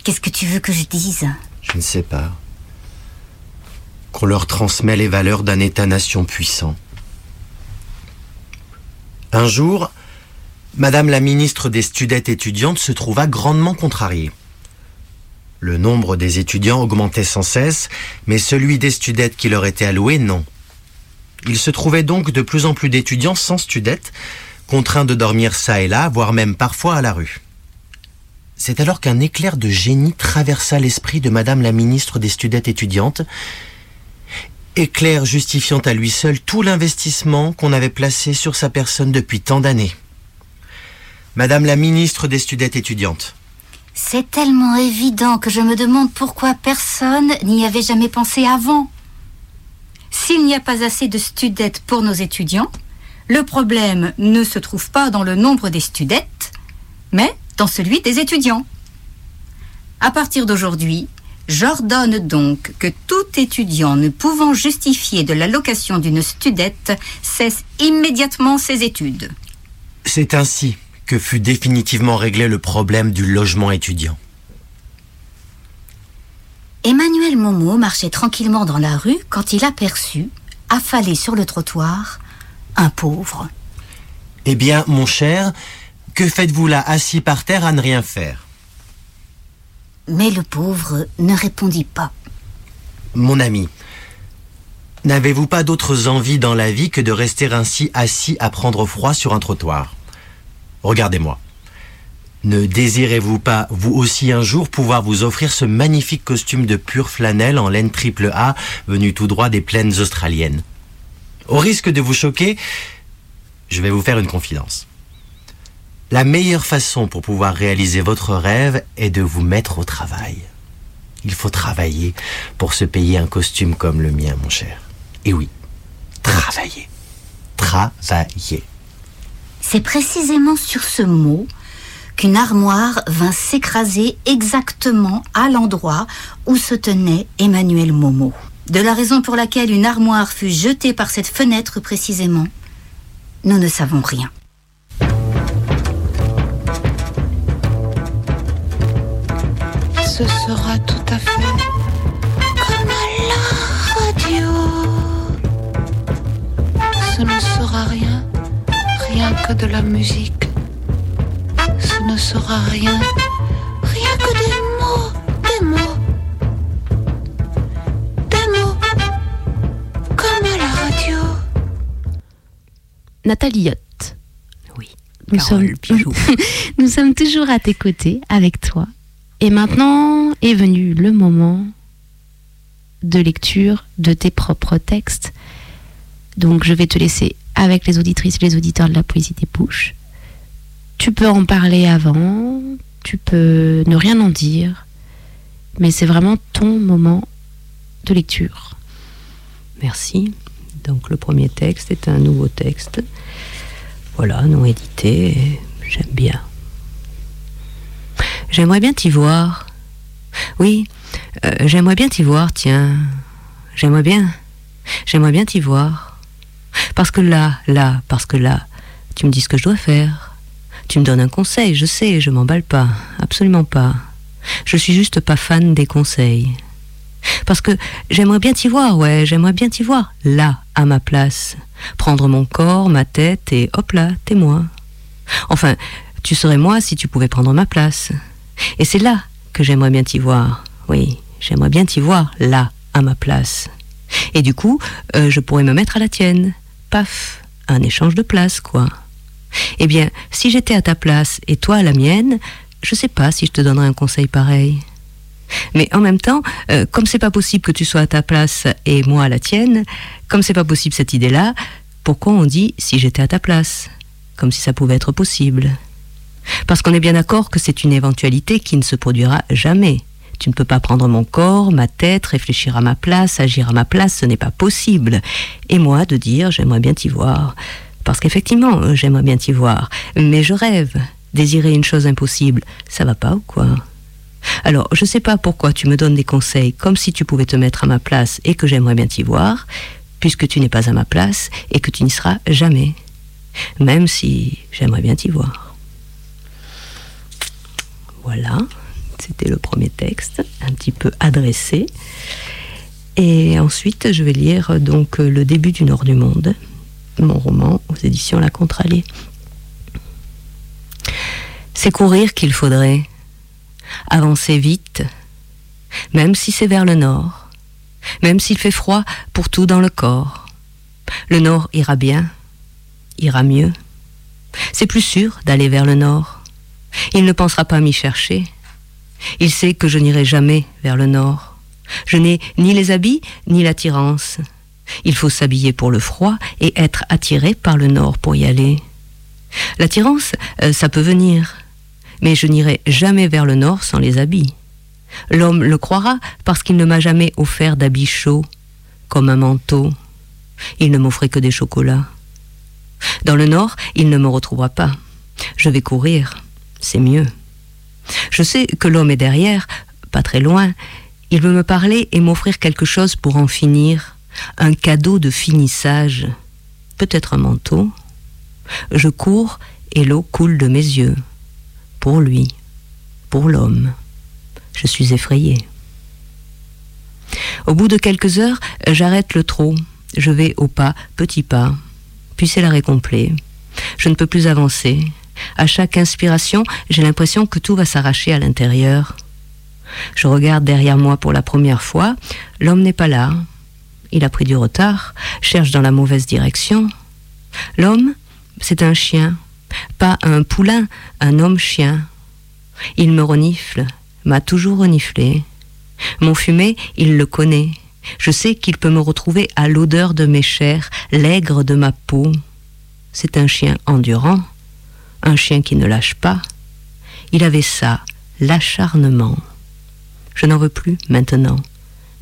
Qu'est-ce que tu veux que je dise? Je ne sais pas. Qu'on leur transmet les valeurs d'un État-nation puissant. Un jour, Madame la ministre des Studettes étudiantes se trouva grandement contrariée. Le nombre des étudiants augmentait sans cesse, mais celui des studettes qui leur était alloué, non. Il se trouvait donc de plus en plus d'étudiants sans studettes, contraints de dormir çà et là, voire même parfois à la rue. C'est alors qu'un éclair de génie traversa l'esprit de Madame la ministre des Studettes étudiantes, éclair justifiant à lui seul tout l'investissement qu'on avait placé sur sa personne depuis tant d'années. Madame la ministre des Studettes étudiantes, C'est tellement évident que je me demande pourquoi personne n'y avait jamais pensé avant. S'il n'y a pas assez de studettes pour nos étudiants, le problème ne se trouve pas dans le nombre des studettes, mais dans celui des étudiants. À partir d'aujourd'hui, j'ordonne donc que tout étudiant ne pouvant justifier de l'allocation d'une studette cesse immédiatement ses études. c'est ainsi que fut définitivement réglé le problème du logement étudiant. Emmanuel Momo marchait tranquillement dans la rue quand il aperçut, affalé sur le trottoir, un pauvre. Eh bien, mon cher, que faites-vous là assis par terre à ne rien faire? Mais le pauvre ne répondit pas. Mon ami, n'avez-vous pas d'autres envies dans la vie que de rester ainsi assis à prendre froid sur un trottoir? Regardez-moi. Ne désirez-vous pas, vous aussi un jour, pouvoir vous offrir ce magnifique costume de pure flanelle en laine triple A venu tout droit des plaines australiennes? Au risque de vous choquer, je vais vous faire une confidence. La meilleure façon pour pouvoir réaliser votre rêve est de vous mettre au travail. Il faut travailler pour se payer un costume comme le mien, mon cher. Et oui, travailler. Travailler. C'est précisément sur ce mot qu'une armoire vint s'écraser exactement à l'endroit où se tenait Emmanuel Momo. De la raison pour laquelle une armoire fut jetée par cette fenêtre précisément, nous ne savons rien. Ce sera tout à fait comme à la radio. Ce ne sera rien, rien que de la musique. Ce ne sera rien, Nathalie Yott, Oui. nous Carole sommes, nous sommes toujours à tes côtés avec toi. Et maintenant est venu le moment de lecture de tes propres textes. Donc je vais te laisser avec les auditrices et les auditeurs de la poésie des bouches. Tu peux en parler avant, tu peux ne rien en dire, mais c'est vraiment ton moment de lecture. Merci. Donc le premier texte est un nouveau texte. Voilà, non édité. J'aime bien. J'aimerais bien t'y voir. Oui, euh, j'aimerais bien t'y voir, tiens. J'aimerais bien. J'aimerais bien t'y voir. Parce que là, là, parce que là, tu me dis ce que je dois faire. Tu me donnes un conseil, je sais, je m'emballe pas. Absolument pas. Je suis juste pas fan des conseils. Parce que j'aimerais bien t'y voir, ouais, j'aimerais bien t'y voir, là, à ma place. Prendre mon corps, ma tête, et hop là, t'es moi. Enfin, tu serais moi si tu pouvais prendre ma place. Et c'est là que j'aimerais bien t'y voir. Oui, j'aimerais bien t'y voir, là, à ma place. Et du coup, euh, je pourrais me mettre à la tienne. Paf, un échange de place, quoi. Eh bien, si j'étais à ta place et toi à la mienne, je sais pas si je te donnerais un conseil pareil. Mais en même temps, euh, comme c'est pas possible que tu sois à ta place et moi à la tienne, comme c'est pas possible cette idée-là, pourquoi on dit si j'étais à ta place Comme si ça pouvait être possible? Parce qu'on est bien d'accord que c'est une éventualité qui ne se produira jamais. Tu ne peux pas prendre mon corps, ma tête, réfléchir à ma place, agir à ma place, ce n'est pas possible. Et moi de dire j'aimerais bien t'y voir. Parce qu'effectivement, euh, j'aimerais bien t'y voir. Mais je rêve. Désirer une chose impossible, ça va pas ou quoi? Alors, je sais pas pourquoi tu me donnes des conseils comme si tu pouvais te mettre à ma place et que j'aimerais bien t'y voir, puisque tu n'es pas à ma place et que tu n'y seras jamais. Même si j'aimerais bien t'y voir. Voilà, c'était le premier texte, un petit peu adressé. Et ensuite, je vais lire donc le début du Nord du Monde, mon roman aux éditions La Contralée. C'est courir qu'il faudrait, avancer vite, même si c'est vers le nord, même s'il fait froid pour tout dans le corps. Le nord ira bien, ira mieux. C'est plus sûr d'aller vers le nord. Il ne pensera pas m'y chercher. Il sait que je n'irai jamais vers le nord. Je n'ai ni les habits ni l'attirance. Il faut s'habiller pour le froid et être attiré par le nord pour y aller. L'attirance, euh, ça peut venir, mais je n'irai jamais vers le nord sans les habits. L'homme le croira parce qu'il ne m'a jamais offert d'habits chauds, comme un manteau. Il ne m'offrait que des chocolats. Dans le nord, il ne me retrouvera pas. Je vais courir, c'est mieux. Je sais que l'homme est derrière, pas très loin. Il veut me parler et m'offrir quelque chose pour en finir, un cadeau de finissage, peut-être un manteau. Je cours et l'eau coule de mes yeux pour lui, pour l'homme. Je suis effrayée. Au bout de quelques heures, j'arrête le trot. Je vais au pas, petit pas. Puis c'est l'arrêt complet. Je ne peux plus avancer. À chaque inspiration, j'ai l'impression que tout va s'arracher à l'intérieur. Je regarde derrière moi pour la première fois. L'homme n'est pas là. Il a pris du retard, cherche dans la mauvaise direction. L'homme, c'est un chien, Pas un poulain, un homme-chien. Il me renifle, m'a toujours reniflé. Mon fumet, il le connaît. Je sais qu'il peut me retrouver à l'odeur de mes chairs, l'aigre de ma peau. C'est un chien endurant, un chien qui ne lâche pas. Il avait ça, l'acharnement. Je n'en veux plus maintenant.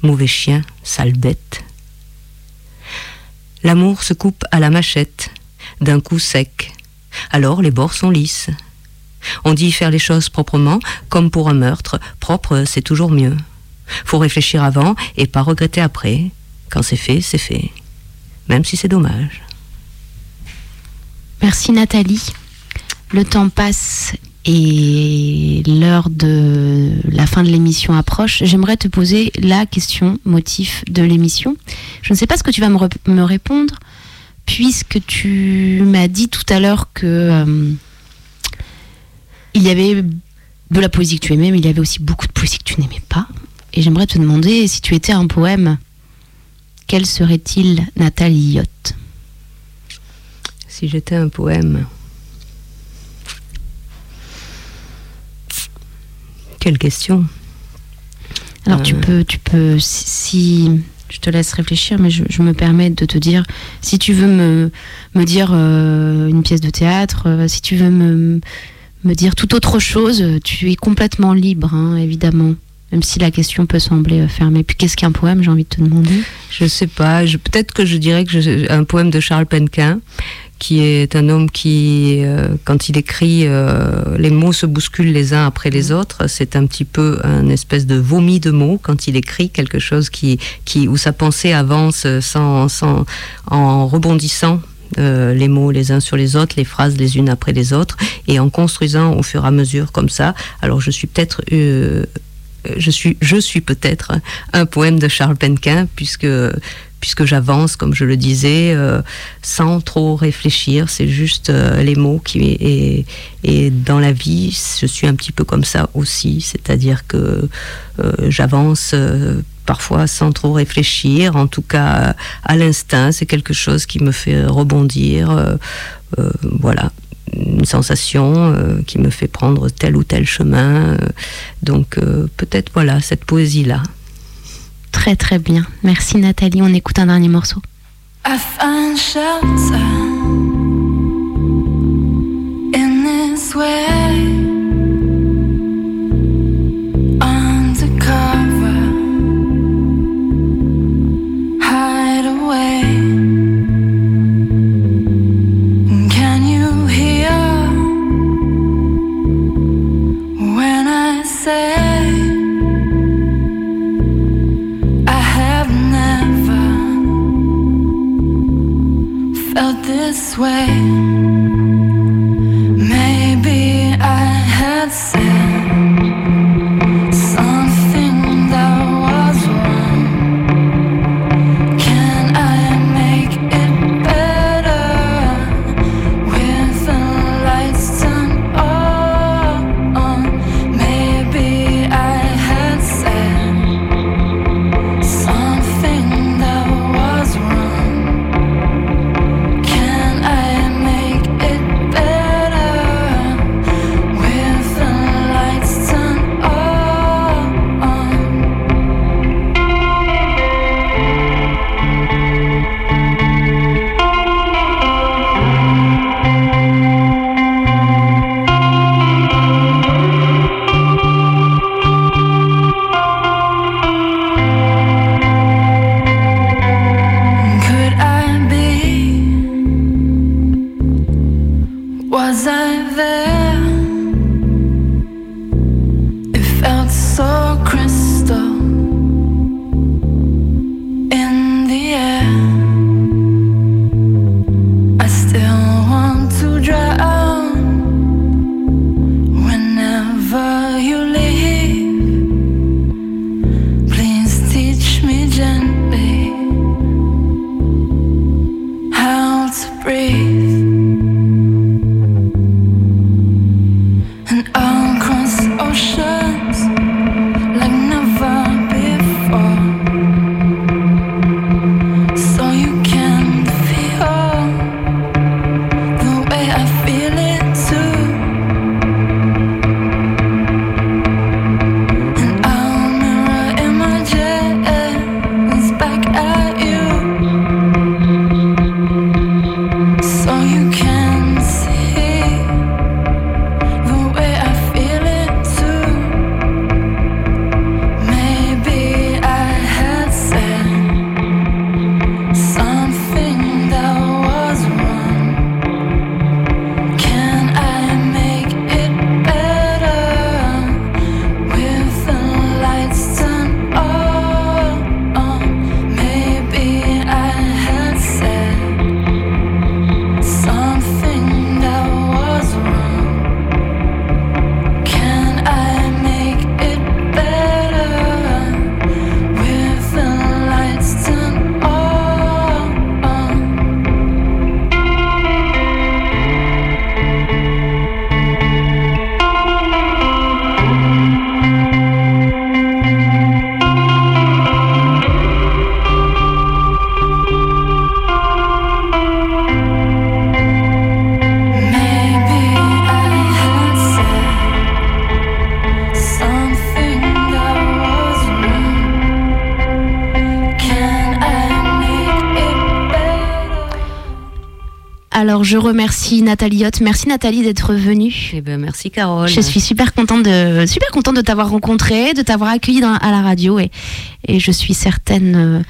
Mauvais chien, sale bête. L'amour se coupe à la machette, d'un coup sec. Alors les bords sont lisses. On dit faire les choses proprement, comme pour un meurtre. Propre, c'est toujours mieux. Faut réfléchir avant et pas regretter après. Quand c'est fait, c'est fait. Même si c'est dommage. Merci Nathalie. Le temps passe et l'heure de la fin de l'émission approche. J'aimerais te poser la question motif de l'émission. Je ne sais pas ce que tu vas me, me répondre, puisque tu m'as dit tout à l'heure que euh, il y avait de la poésie que tu aimais, mais il y avait aussi beaucoup de poésie que tu n'aimais pas. Et j'aimerais te demander si tu étais un poème, quel serait-il, Nathalie Yott Si j'étais un poème. Quelle question? Alors tu Euh. peux, tu peux, si- je te laisse réfléchir, mais je, me permets de te dire, si tu veux me, me dire euh, une pièce de théâtre, euh, si tu veux me, me dire toute autre chose, tu es complètement libre, hein, évidemment. Même si la question peut sembler euh, fermée. Puis qu'est-ce qu'un poème, j'ai envie de te demander? Je sais pas. Peut-être que je dirais que un poème de Charles Penquin, qui est un homme qui, euh, quand il écrit, euh, les mots se bousculent les uns après les autres. C'est un petit peu un espèce de vomi de mots quand il écrit quelque chose qui, qui où sa pensée avance sans, sans en rebondissant. euh, les mots les uns sur les autres, les phrases les unes après les autres, et en construisant au fur et à mesure comme ça. Alors je suis peut-être je suis, je suis peut-être un poème de Charles Penquin, puisque, puisque j'avance, comme je le disais, euh, sans trop réfléchir. C'est juste euh, les mots qui. Et, et dans la vie, je suis un petit peu comme ça aussi. C'est-à-dire que euh, j'avance. euh, Parfois sans trop réfléchir, en tout cas à l'instinct, c'est quelque chose qui me fait rebondir. euh, euh, voilà, une sensation euh, qui me fait prendre tel ou tel chemin. euh, donc euh, peut-être voilà cette poésie là. Très très bien. Merci Nathalie. On écoute un dernier morceau. I find shelter in this way. Way. Was I there? Je remercie Nathalie Hoth. Merci Nathalie d'être venue. Eh ben, merci Carole. Je suis super contente de super contente de t'avoir rencontré, de t'avoir accueilli dans- à la radio et, et je suis certaine euh,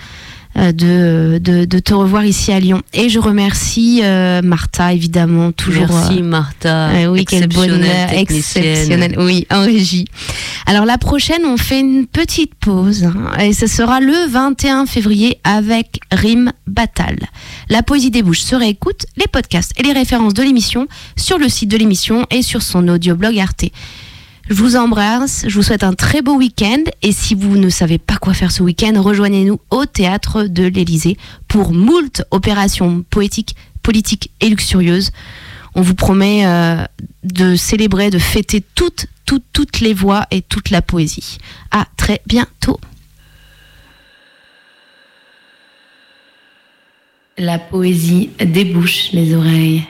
de, de, de te revoir ici à Lyon. Et je remercie euh, Martha évidemment toujours. Merci euh, Martha. euh, oui, quel bonheur, exceptionnel. Oui, en régie. Alors la prochaine, on fait une petite pause hein, et ce sera le 21 février avec Rime Batal. La poésie des bouches se réécoute, les podcasts et les références de l'émission sur le site de l'émission et sur son audioblog Arte. Je vous embrasse, je vous souhaite un très beau week-end et si vous ne savez pas quoi faire ce week-end, rejoignez-nous au théâtre de l'Élysée pour moult opérations poétiques, politiques et luxurieuses. On vous promet euh, de célébrer, de fêter toutes, toutes, toutes les voix et toute la poésie. À très bientôt. La poésie débouche les oreilles.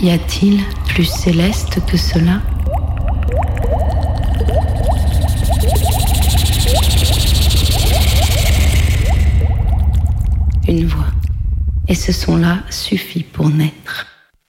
Y a-t-il plus céleste que cela? Une voix. Et ce son-là suffit pour naître.